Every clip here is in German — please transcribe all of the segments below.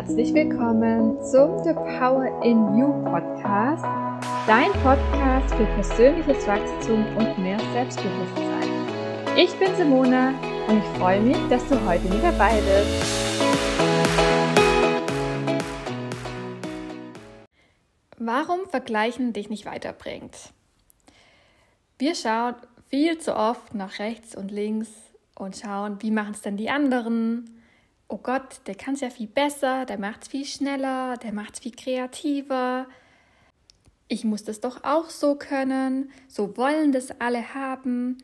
herzlich willkommen zum The Power in You Podcast, dein Podcast für persönliches Wachstum und mehr Selbstbewusstsein. Ich bin Simona und ich freue mich, dass du heute mit dabei bist. Warum Vergleichen dich nicht weiterbringt? Wir schauen viel zu oft nach rechts und links und schauen, wie machen es denn die anderen oh Gott, der kann es ja viel besser, der macht es viel schneller, der macht es viel kreativer. Ich muss das doch auch so können, so wollen das alle haben.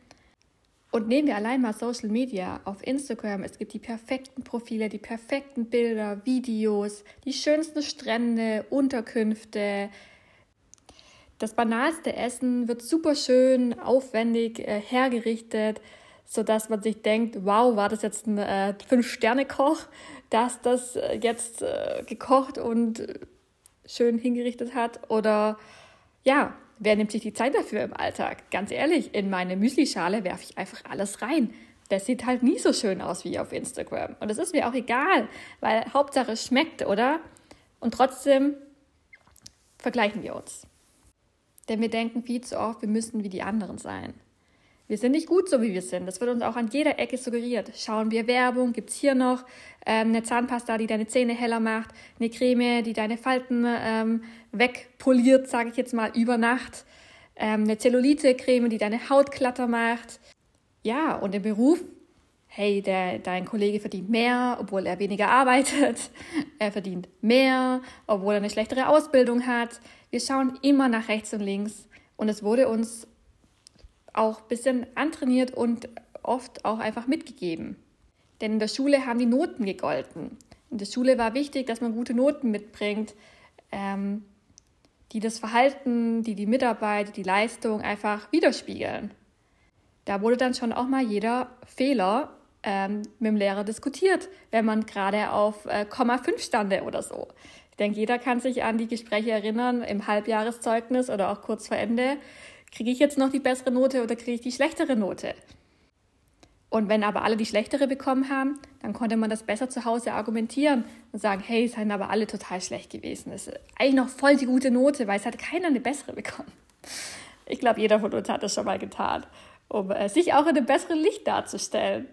Und nehmen wir allein mal Social Media auf Instagram. Es gibt die perfekten Profile, die perfekten Bilder, Videos, die schönsten Strände, Unterkünfte. Das banalste Essen wird super schön, aufwendig äh, hergerichtet sodass man sich denkt, wow, war das jetzt ein äh, Fünf-Sterne-Koch, dass das äh, jetzt äh, gekocht und schön hingerichtet hat? Oder ja, wer nimmt sich die Zeit dafür im Alltag? Ganz ehrlich, in meine Müslischale werfe ich einfach alles rein. Das sieht halt nie so schön aus wie auf Instagram. Und das ist mir auch egal, weil Hauptsache es schmeckt, oder? Und trotzdem vergleichen wir uns. Denn wir denken viel zu oft, wir müssen wie die anderen sein. Wir sind nicht gut so, wie wir sind. Das wird uns auch an jeder Ecke suggeriert. Schauen wir Werbung, gibt es hier noch ähm, eine Zahnpasta, die deine Zähne heller macht, eine Creme, die deine Falten ähm, wegpoliert, sage ich jetzt mal, über Nacht, ähm, eine Zellulite-Creme, die deine Haut glatter macht. Ja, und im Beruf, hey, der, dein Kollege verdient mehr, obwohl er weniger arbeitet. Er verdient mehr, obwohl er eine schlechtere Ausbildung hat. Wir schauen immer nach rechts und links. Und es wurde uns auch ein bisschen antrainiert und oft auch einfach mitgegeben. Denn in der Schule haben die Noten gegolten. In der Schule war wichtig, dass man gute Noten mitbringt, ähm, die das Verhalten, die die Mitarbeit, die Leistung einfach widerspiegeln. Da wurde dann schon auch mal jeder Fehler ähm, mit dem Lehrer diskutiert, wenn man gerade auf äh, Komma 5 stande oder so. Ich denke, jeder kann sich an die Gespräche erinnern im Halbjahreszeugnis oder auch kurz vor Ende, kriege ich jetzt noch die bessere Note oder kriege ich die schlechtere Note? Und wenn aber alle die schlechtere bekommen haben, dann konnte man das besser zu Hause argumentieren und sagen, hey, es seien aber alle total schlecht gewesen. Das ist eigentlich noch voll die gute Note, weil es hat keiner eine bessere bekommen. Ich glaube, jeder von uns hat das schon mal getan, um äh, sich auch in einem besseren Licht darzustellen.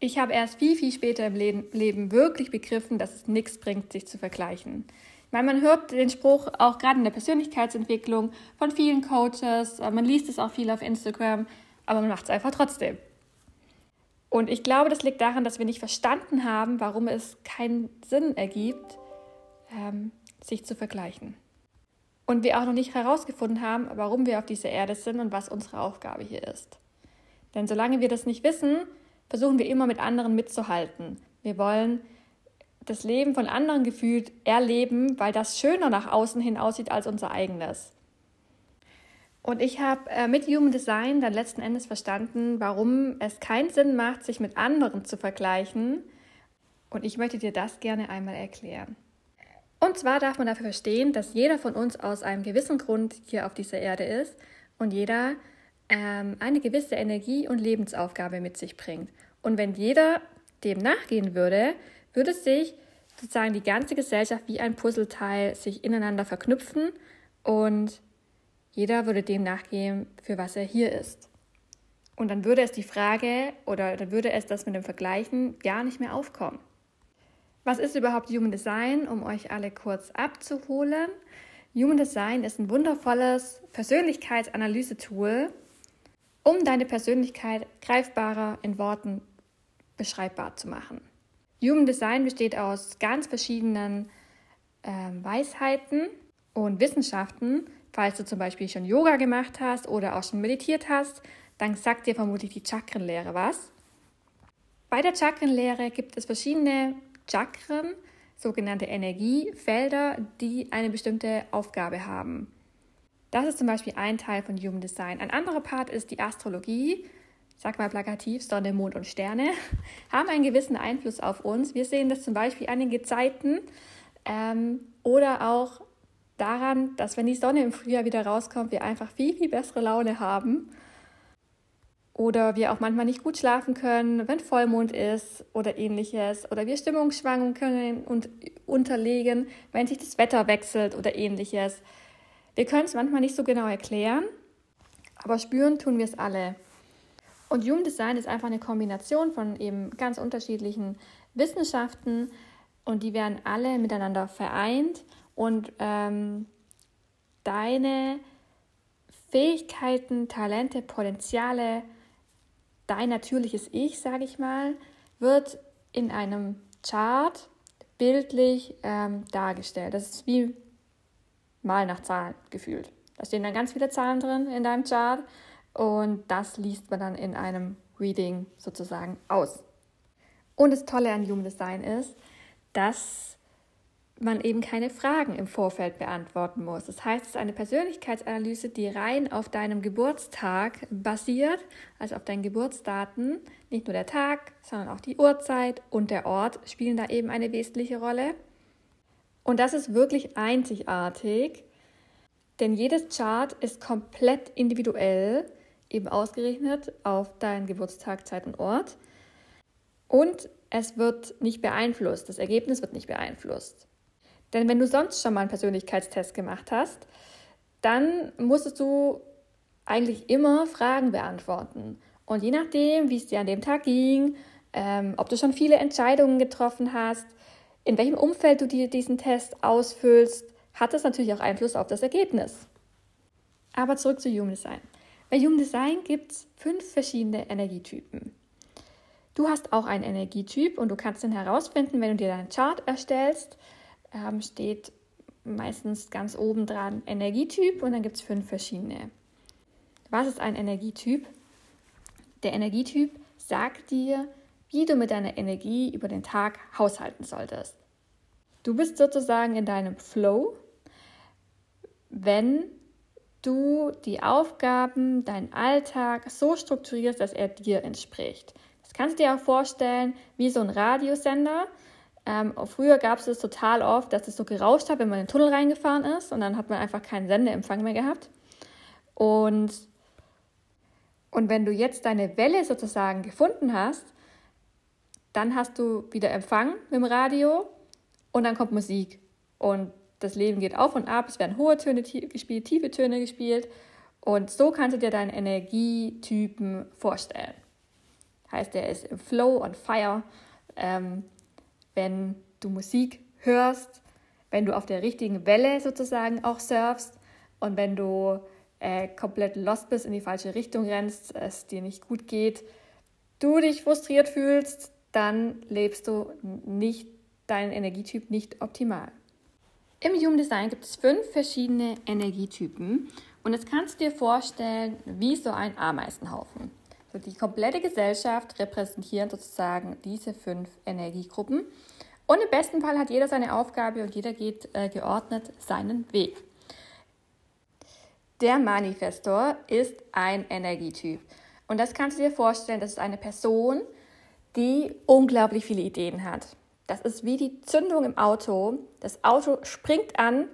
Ich habe erst viel, viel später im Leben wirklich begriffen, dass es nichts bringt, sich zu vergleichen. Weil man hört den Spruch auch gerade in der Persönlichkeitsentwicklung von vielen Coaches, äh, man liest es auch viel auf Instagram, aber man macht es einfach trotzdem. Und ich glaube, das liegt daran, dass wir nicht verstanden haben, warum es keinen Sinn ergibt, ähm, sich zu vergleichen. Und wir auch noch nicht herausgefunden haben, warum wir auf dieser Erde sind und was unsere Aufgabe hier ist. Denn solange wir das nicht wissen, versuchen wir immer mit anderen mitzuhalten. Wir wollen das Leben von anderen gefühlt erleben, weil das schöner nach außen hin aussieht als unser eigenes. Und ich habe äh, mit Human Design dann letzten Endes verstanden, warum es keinen Sinn macht, sich mit anderen zu vergleichen. Und ich möchte dir das gerne einmal erklären. Und zwar darf man dafür verstehen, dass jeder von uns aus einem gewissen Grund hier auf dieser Erde ist und jeder ähm, eine gewisse Energie und Lebensaufgabe mit sich bringt. Und wenn jeder dem nachgehen würde, würde sich sozusagen die ganze Gesellschaft wie ein Puzzleteil sich ineinander verknüpfen und jeder würde dem nachgehen, für was er hier ist. Und dann würde es die Frage oder dann würde es das mit dem Vergleichen gar nicht mehr aufkommen. Was ist überhaupt Human Design, um euch alle kurz abzuholen? Human Design ist ein wundervolles Persönlichkeitsanalyse-Tool, um deine Persönlichkeit greifbarer in Worten beschreibbar zu machen. Human Design besteht aus ganz verschiedenen äh, Weisheiten und Wissenschaften. Falls du zum Beispiel schon Yoga gemacht hast oder auch schon meditiert hast, dann sagt dir vermutlich die Chakrenlehre was. Bei der Chakrenlehre gibt es verschiedene Chakren, sogenannte Energiefelder, die eine bestimmte Aufgabe haben. Das ist zum Beispiel ein Teil von Human Design. Ein anderer Part ist die Astrologie sag mal plakativ, Sonne, Mond und Sterne, haben einen gewissen Einfluss auf uns. Wir sehen das zum Beispiel an den Gezeiten ähm, oder auch daran, dass wenn die Sonne im Frühjahr wieder rauskommt, wir einfach viel, viel bessere Laune haben. Oder wir auch manchmal nicht gut schlafen können, wenn Vollmond ist oder ähnliches. Oder wir Stimmungsschwankungen und unterlegen, wenn sich das Wetter wechselt oder ähnliches. Wir können es manchmal nicht so genau erklären, aber spüren tun wir es alle. Und Human Design ist einfach eine Kombination von eben ganz unterschiedlichen Wissenschaften und die werden alle miteinander vereint und ähm, deine Fähigkeiten, Talente, Potenziale, dein natürliches Ich, sage ich mal, wird in einem Chart bildlich ähm, dargestellt. Das ist wie mal nach Zahlen gefühlt. Da stehen dann ganz viele Zahlen drin in deinem Chart und das liest man dann in einem Reading sozusagen aus. Und das Tolle an Human Design ist, dass man eben keine Fragen im Vorfeld beantworten muss. Das heißt, es ist eine Persönlichkeitsanalyse, die rein auf deinem Geburtstag basiert, also auf deinen Geburtsdaten. Nicht nur der Tag, sondern auch die Uhrzeit und der Ort spielen da eben eine wesentliche Rolle. Und das ist wirklich einzigartig, denn jedes Chart ist komplett individuell, eben ausgerechnet auf deinen Geburtstag, Zeit und Ort. Und es wird nicht beeinflusst, das Ergebnis wird nicht beeinflusst. Denn wenn du sonst schon mal einen Persönlichkeitstest gemacht hast, dann musstest du eigentlich immer Fragen beantworten. Und je nachdem, wie es dir an dem Tag ging, ähm, ob du schon viele Entscheidungen getroffen hast, in welchem Umfeld du dir diesen Test ausfüllst, hat das natürlich auch Einfluss auf das Ergebnis. Aber zurück zu Human Design. Bei Human Design gibt es fünf verschiedene Energietypen. Du hast auch einen Energietyp und du kannst den herausfinden, wenn du dir deinen Chart erstellst ähm, steht meistens ganz oben dran Energietyp und dann gibt es fünf verschiedene. Was ist ein Energietyp? Der Energietyp sagt dir, wie du mit deiner Energie über den Tag haushalten solltest. Du bist sozusagen in deinem Flow, wenn du die Aufgaben, deinen Alltag so strukturierst, dass er dir entspricht. Das kannst du dir auch vorstellen wie so ein Radiosender. Ähm, früher gab es das total oft, dass es so gerauscht hat, wenn man in den Tunnel reingefahren ist und dann hat man einfach keinen Sendeempfang mehr gehabt. Und, und wenn du jetzt deine Welle sozusagen gefunden hast, dann hast du wieder Empfang mit dem Radio und dann kommt Musik. Und das Leben geht auf und ab, es werden hohe Töne gespielt, tiefe Töne gespielt. Und so kannst du dir deinen Energietypen vorstellen. Heißt, der ist im Flow und Fire. Ähm, wenn du Musik hörst, wenn du auf der richtigen Welle sozusagen auch surfst und wenn du äh, komplett lost bist, in die falsche Richtung rennst, es dir nicht gut geht, du dich frustriert fühlst, dann lebst du nicht deinen Energietyp nicht optimal. Im Human Design gibt es fünf verschiedene Energietypen und jetzt kannst du dir vorstellen, wie so ein Ameisenhaufen. So die komplette Gesellschaft repräsentiert sozusagen diese fünf Energiegruppen. Und im besten Fall hat jeder seine Aufgabe und jeder geht äh, geordnet seinen Weg. Der Manifestor ist ein Energietyp. Und das kannst du dir vorstellen, das ist eine Person, die unglaublich viele Ideen hat. Das ist wie die Zündung im Auto. Das Auto springt an,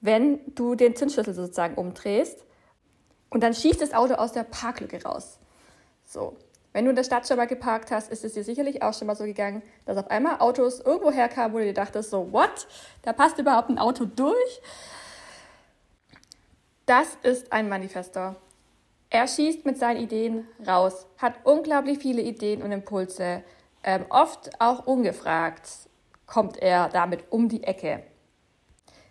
wenn du den Zündschlüssel sozusagen umdrehst. Und dann schießt das Auto aus der Parklücke raus. So. Wenn du in der Stadt schon mal geparkt hast, ist es dir sicherlich auch schon mal so gegangen, dass auf einmal Autos irgendwo herkamen, wo du dir dachtest, so, what? Da passt überhaupt ein Auto durch? Das ist ein Manifestor. Er schießt mit seinen Ideen raus, hat unglaublich viele Ideen und Impulse. Ähm, oft auch ungefragt kommt er damit um die Ecke.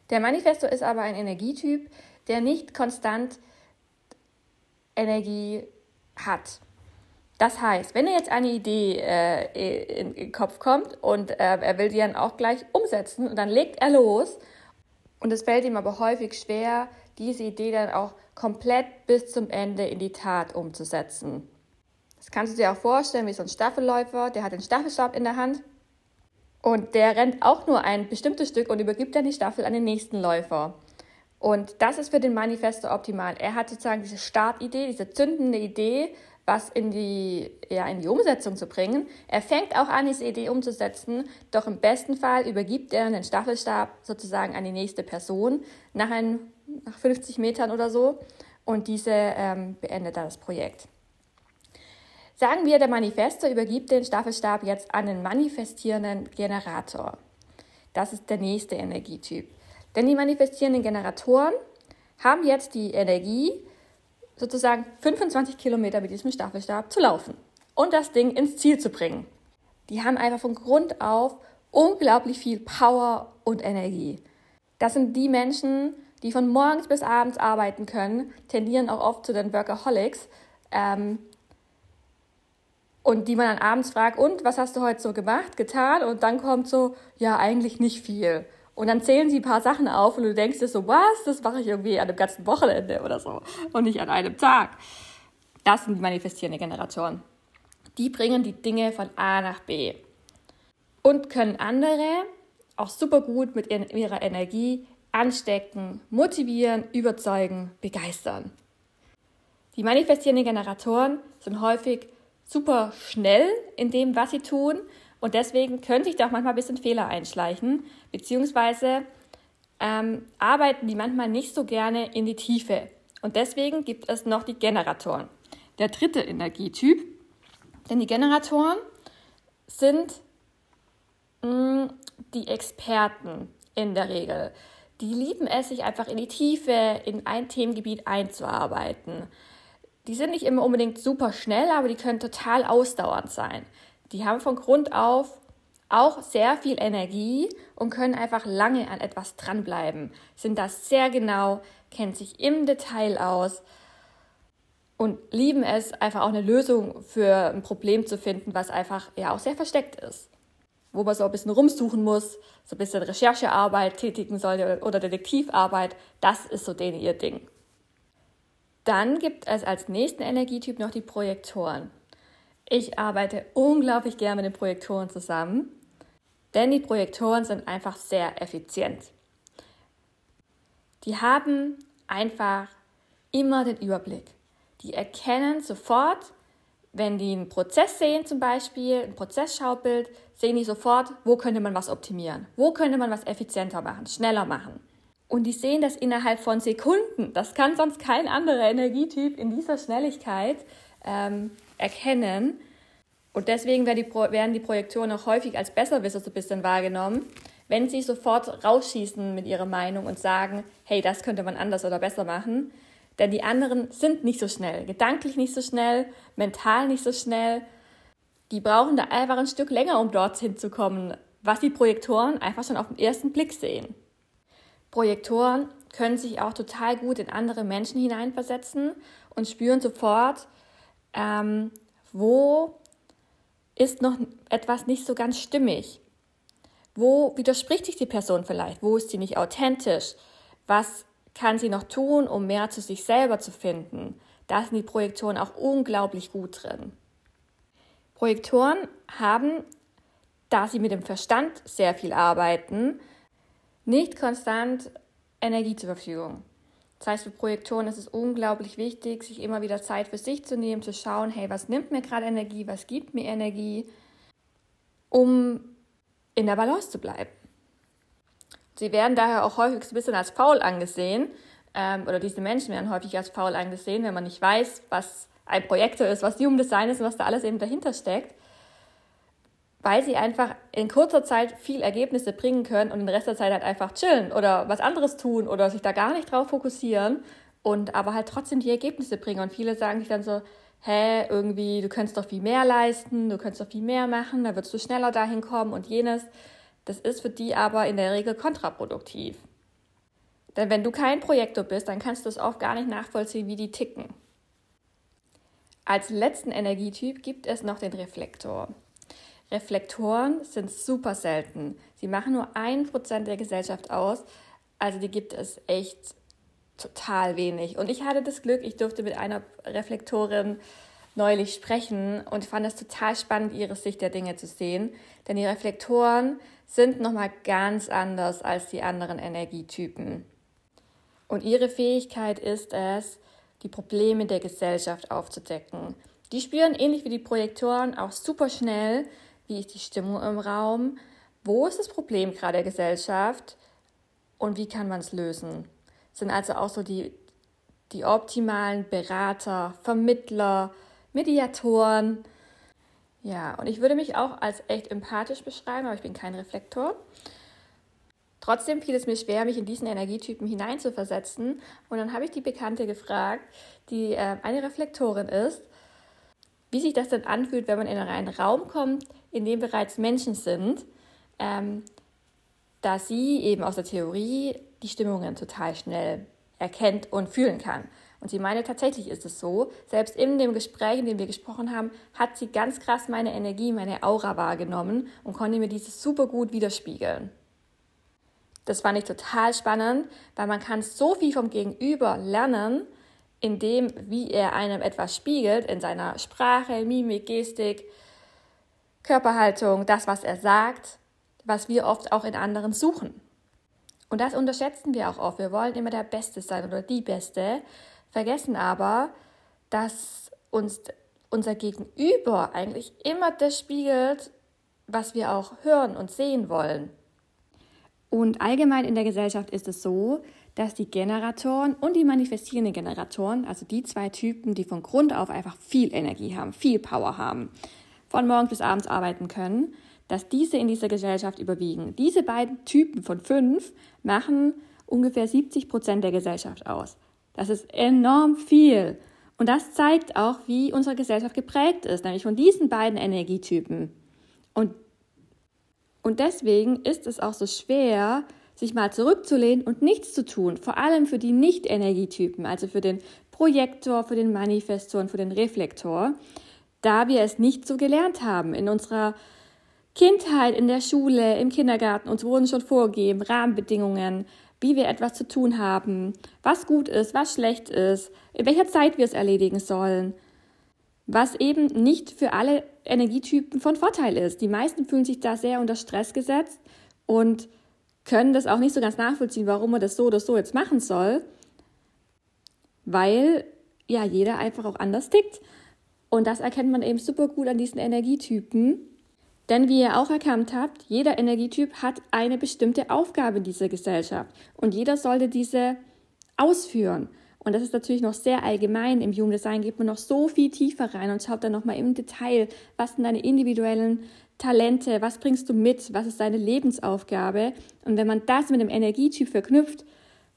Der Manifestor ist aber ein Energietyp, der nicht konstant Energie hat. Das heißt, wenn er jetzt eine Idee äh, in, den Kopf kommt und äh, er will die dann auch gleich umsetzen und dann legt er los und es fällt ihm aber häufig schwer, diese Idee dann auch komplett bis zum Ende in die Tat umzusetzen. Das kannst du dir auch vorstellen wie so ein Staffelläufer, der hat den Staffelstab in der Hand und der rennt auch nur ein bestimmtes Stück und übergibt dann die Staffel an den nächsten Läufer. Und das ist für den Manifesto optimal. Er hat sozusagen diese Startidee, diese zündende Idee, was in die, ja, in die Umsetzung zu bringen. Er fängt auch an, diese Idee umzusetzen, doch im besten Fall übergibt er den Staffelstab sozusagen an die nächste Person nach, ein, nach 50 Metern oder so und diese ähm, beendet dann das Projekt. Sagen wir, der Manifesto übergibt den Staffelstab jetzt an den manifestierenden Generator. Das ist der nächste Energietyp. Denn die manifestierenden Generatoren haben jetzt die Energie, sozusagen 25 Kilometer mit diesem Staffelstab zu laufen und das Ding ins Ziel zu bringen. Die haben einfach von Grund auf unglaublich viel Power und Energie. Das sind die Menschen, die von morgens bis abends arbeiten können, tendieren auch oft zu den Workaholics. Ähm, und die man dann abends fragt, und was hast du heute so gemacht, getan? Und dann kommt so, ja, eigentlich nicht viel. Und dann zählen sie ein paar Sachen auf und du denkst dir so, was, das mache ich irgendwie an einem ganzen Wochenende oder so und nicht an einem Tag. Das sind die manifestierenden Generatoren. Die bringen die Dinge von A nach B und können andere auch super gut mit ihrer Energie anstecken, motivieren, überzeugen, begeistern. Die manifestierenden Generatoren sind häufig super schnell in dem, was sie tun und deswegen können sich da auch manchmal ein bisschen Fehler einschleichen, beziehungsweise ähm, arbeiten die manchmal nicht so gerne in die Tiefe. Und deswegen gibt es noch die Generatoren. Der dritte Energietyp, denn die Generatoren sind mh, mm, die Experten in der Regel die lieben es, sich einfach in die Tiefe, in ein Themengebiet einzuarbeiten. Die sind nicht immer unbedingt super schnell, aber die können total ausdauernd sein. Die haben von Grund auf auch sehr viel Energie und können einfach lange an etwas dranbleiben, sind das sehr genau, kennen sich im Detail aus und lieben es, einfach auch eine Lösung für ein Problem zu finden, was einfach ja auch sehr versteckt ist wo man so ein bisschen rumsuchen muss, so ein bisschen Recherchearbeit tätigen soll oder Detektivarbeit. Das ist so denen ihr Ding. Dann gibt es als nächsten Energietyp noch die Projektoren. Ich arbeite unglaublich gerne mit den Projektoren zusammen, denn die Projektoren sind einfach sehr effizient. Die haben einfach immer den Überblick. Die erkennen sofort, wenn die einen Prozess sehen zum Beispiel, ein Prozessschaubild, sehen die sofort, wo könnte man was optimieren, wo könnte man was effizienter machen, schneller machen. Und die sehen das innerhalb von Sekunden. Das kann sonst kein anderer Energietyp in dieser Schnelligkeit ähm, erkennen. Und deswegen werden die, Projektoren auch häufig als Besserwisser so ein bisschen wahrgenommen, wenn sie sofort rausschießen mit ihrer Meinung und sagen, hey, das könnte man anders oder besser machen. Denn die anderen sind nicht so schnell, gedanklich nicht so schnell, mental nicht so schnell. Die brauchen da einfach ein Stück länger, um dorthin zu kommen, was die Projektoren einfach schon auf den ersten Blick sehen. Projektoren können sich auch total gut in andere Menschen hineinversetzen und spüren sofort, ähm, wo ist noch etwas nicht so ganz stimmig. Wo widerspricht sich die Person vielleicht? Wo ist sie nicht authentisch? Was kann sie noch tun, um mehr zu sich selber zu finden? Da sind die Projektoren auch unglaublich gut drin. Projektoren haben, da sie mit dem Verstand sehr viel arbeiten, nicht konstant Energie zur Verfügung. Das heißt, für Projektoren ist es unglaublich wichtig, sich immer wieder Zeit für sich zu nehmen, zu schauen, hey, was nimmt mir gerade Energie, was gibt mir Energie, um in der Balance zu bleiben. Sie werden daher auch häufig ein bisschen als faul angesehen, ähm, oder diese Menschen werden häufig als faul angesehen, wenn man nicht weiß, was ein Projektor ist, was Human Design ist und was da alles eben dahinter steckt, weil sie einfach in kurzer Zeit viel Ergebnisse bringen können und den Rest der Zeit halt einfach chillen oder was anderes tun oder sich da gar nicht drauf fokussieren und aber halt trotzdem die Ergebnisse bringen. Und viele sagen sich dann so, hä, irgendwie, du könntest doch viel mehr leisten, du könntest doch viel mehr machen, da würdest du schneller dahin kommen und jenes. Das ist für die aber in der Regel kontraproduktiv. Denn wenn du kein Projektor bist, dann kannst du es oft gar nicht nachvollziehen, wie die ticken. Als letzten Energietyp gibt es noch den Reflektor. Reflektoren sind super selten. Sie machen nur ein Prozent der Gesellschaft aus. Also die gibt es echt total wenig. Und ich hatte das Glück, ich durfte mit einer Reflektorin neulich sprechen und fand es total spannend, ihre Sicht der Dinge zu sehen. Denn die Reflektoren sind nochmal ganz anders als die anderen Energietypen. Und ihre Fähigkeit ist es, die Probleme der Gesellschaft aufzudecken. Die spüren ähnlich wie die Projektoren auch super schnell, wie ist die Stimmung im Raum, wo ist das Problem gerade der Gesellschaft und wie kann man es lösen. Sind also auch so die, die optimalen Berater, Vermittler, Mediatoren. Ja, und ich würde mich auch als echt empathisch beschreiben, aber ich bin kein Reflektor. Trotzdem fiel es mir schwer, mich in diesen Energietypen hineinzuversetzen. Und dann habe ich die Bekannte gefragt, die äh, eine Reflektorin ist, wie sich das denn anfühlt, wenn man in einen Raum kommt, in dem bereits Menschen sind, ähm, da sie eben aus der Theorie die Stimmungen total schnell erkennt und fühlen kann. Und sie meine, tatsächlich ist es so. Selbst in dem Gespräch, in dem wir gesprochen haben, hat sie ganz krass meine Energie, meine Aura wahrgenommen und konnte mir dieses super gut widerspiegeln. Das fand ich total spannend, weil man kann so viel vom Gegenüber lernen, in dem, wie er einem etwas spiegelt, in seiner Sprache, Mimik, Gestik, Körperhaltung, das, was er sagt, was wir oft auch in anderen suchen. Und das unterschätzen wir auch oft. Wir wollen immer der Beste sein oder die Beste, vergessen aber, dass uns unser Gegenüber eigentlich immer das spiegelt, was wir auch hören und sehen wollen. Und allgemein in der Gesellschaft ist es so, dass die Generatoren und die manifestierenden Generatoren, also die zwei Typen, die von Grund auf einfach viel Energie haben, viel Power haben, von morgens bis abends arbeiten können, dass diese in dieser Gesellschaft überwiegen. Diese beiden Typen von fünf machen ungefähr 70 Prozent der Gesellschaft aus. Das ist enorm viel. Und das zeigt auch, wie unsere Gesellschaft geprägt ist, nämlich von diesen beiden Energietypen. Und und deswegen ist es auch so schwer, sich mal zurückzulehnen und nichts zu tun, vor allem für die Nicht-Energietypen, also für den Projektor, für den Manifestor und für den Reflektor, da wir es nicht so gelernt haben. In unserer Kindheit, in der Schule, im Kindergarten, uns wurden schon vorgegeben Rahmenbedingungen, wie wir etwas zu tun haben, was gut ist, was schlecht ist, in welcher Zeit wir es erledigen sollen was eben nicht für alle Energietypen von Vorteil ist. Die meisten fühlen sich da sehr unter Stress gesetzt und können das auch nicht so ganz nachvollziehen, warum man das so oder so jetzt machen soll, weil ja jeder einfach auch anders tickt. Und das erkennt man eben super gut an diesen Energietypen. Denn wie ihr auch erkannt habt, jeder Energietyp hat eine bestimmte Aufgabe in dieser Gesellschaft und jeder sollte diese ausführen. Und das ist natürlich noch sehr allgemein. Im Human Design geht man noch so viel tiefer rein und schaut dann nochmal im Detail, was sind deine individuellen Talente, was bringst du mit, was ist deine Lebensaufgabe. Und wenn man das mit dem Energietyp verknüpft,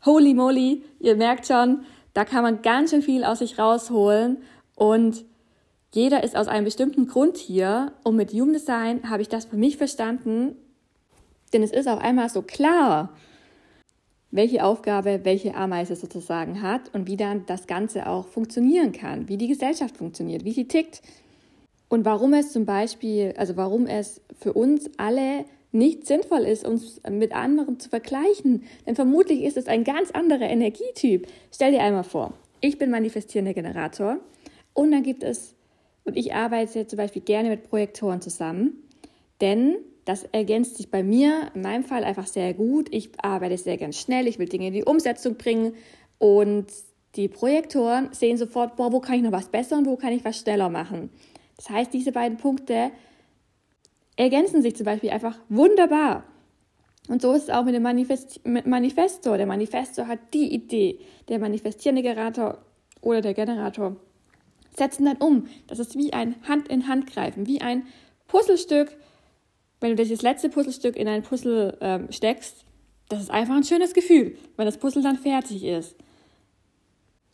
holy moly, ihr merkt schon, da kann man ganz schön viel aus sich rausholen. Und jeder ist aus einem bestimmten Grund hier. Und mit Human Design habe ich das für mich verstanden, denn es ist auf einmal so klar, welche Aufgabe welche Ameise sozusagen hat und wie dann das Ganze auch funktionieren kann, wie die Gesellschaft funktioniert, wie sie tickt und warum es zum Beispiel, also warum es für uns alle nicht sinnvoll ist, uns mit anderen zu vergleichen. Denn vermutlich ist es ein ganz anderer Energietyp. Stell dir einmal vor, ich bin manifestierender Generator und dann gibt es, und ich arbeite zum Beispiel gerne mit Projektoren zusammen, denn das ergänzt sich bei mir, in meinem Fall einfach sehr gut. Ich arbeite sehr ganz schnell, ich will Dinge in die Umsetzung bringen und die Projektoren sehen sofort, boah, wo kann ich noch was besser und wo kann ich was schneller machen. Das heißt, diese beiden Punkte ergänzen sich zum Beispiel einfach wunderbar. Und so ist es auch mit dem Manifest mit Manifestor. Der Manifestor hat die Idee, der manifestierende Generator oder der Generator setzen dann um. Das ist wie ein Hand in Hand greifen, wie ein Puzzlestück, wenn du das letzte Puzzlestück in ein Puzzle ähm, steckst, das ist einfach ein schönes Gefühl, wenn das Puzzle dann fertig ist.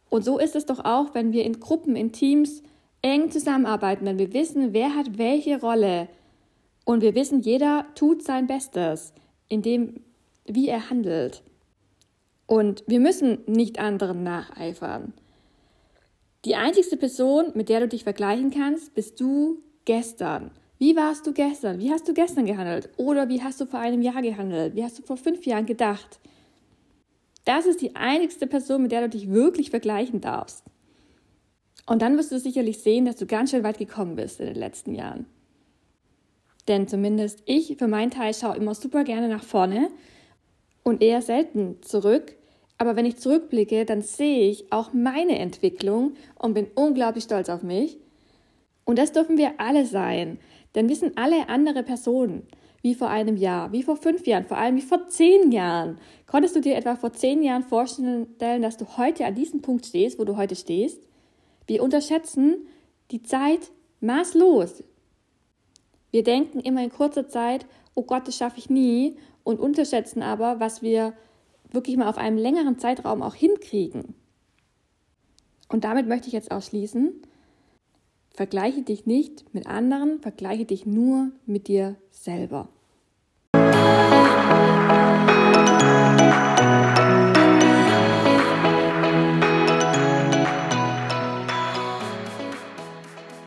Und so ist es doch auch, wenn wir in Gruppen, in Teams eng zusammenarbeiten, wenn wir wissen, wer hat welche Rolle und wir wissen, jeder tut sein Bestes in dem, wie er handelt. Und wir müssen nicht anderen nacheifern. Die einzigste Person, mit der du dich vergleichen kannst, bist du gestern. Wie warst du gestern? Wie hast du gestern gehandelt? Oder wie hast du vor einem Jahr gehandelt? Wie hast du vor fünf Jahren gedacht? Das ist die einzigste Person, mit der du dich wirklich vergleichen darfst. Und dann wirst du sicherlich sehen, dass du ganz schön weit gekommen bist in den letzten Jahren. Denn zumindest ich für meinen Teil schaue immer super gerne nach vorne und eher selten zurück. Aber wenn ich zurückblicke, dann sehe ich auch meine Entwicklung und bin unglaublich stolz auf mich. Und das dürfen wir alle sein. Denn wir sind alle andere Personen, wie vor einem Jahr, wie vor fünf Jahren, vor allem wie vor zehn Jahren. Konntest du dir etwa vor zehn Jahren vorstellen, dass du heute an diesem Punkt stehst, wo du heute stehst? Wir unterschätzen die Zeit maßlos. Wir denken immer in kurzer Zeit, oh Gott, das schaffe ich nie. und unterschätzen aber, was wir wirklich mal auf einem längeren Zeitraum auch hinkriegen. Und damit möchte ich jetzt auch schließen. Vergleiche dich nicht mit anderen, vergleiche dich nur mit dir selber.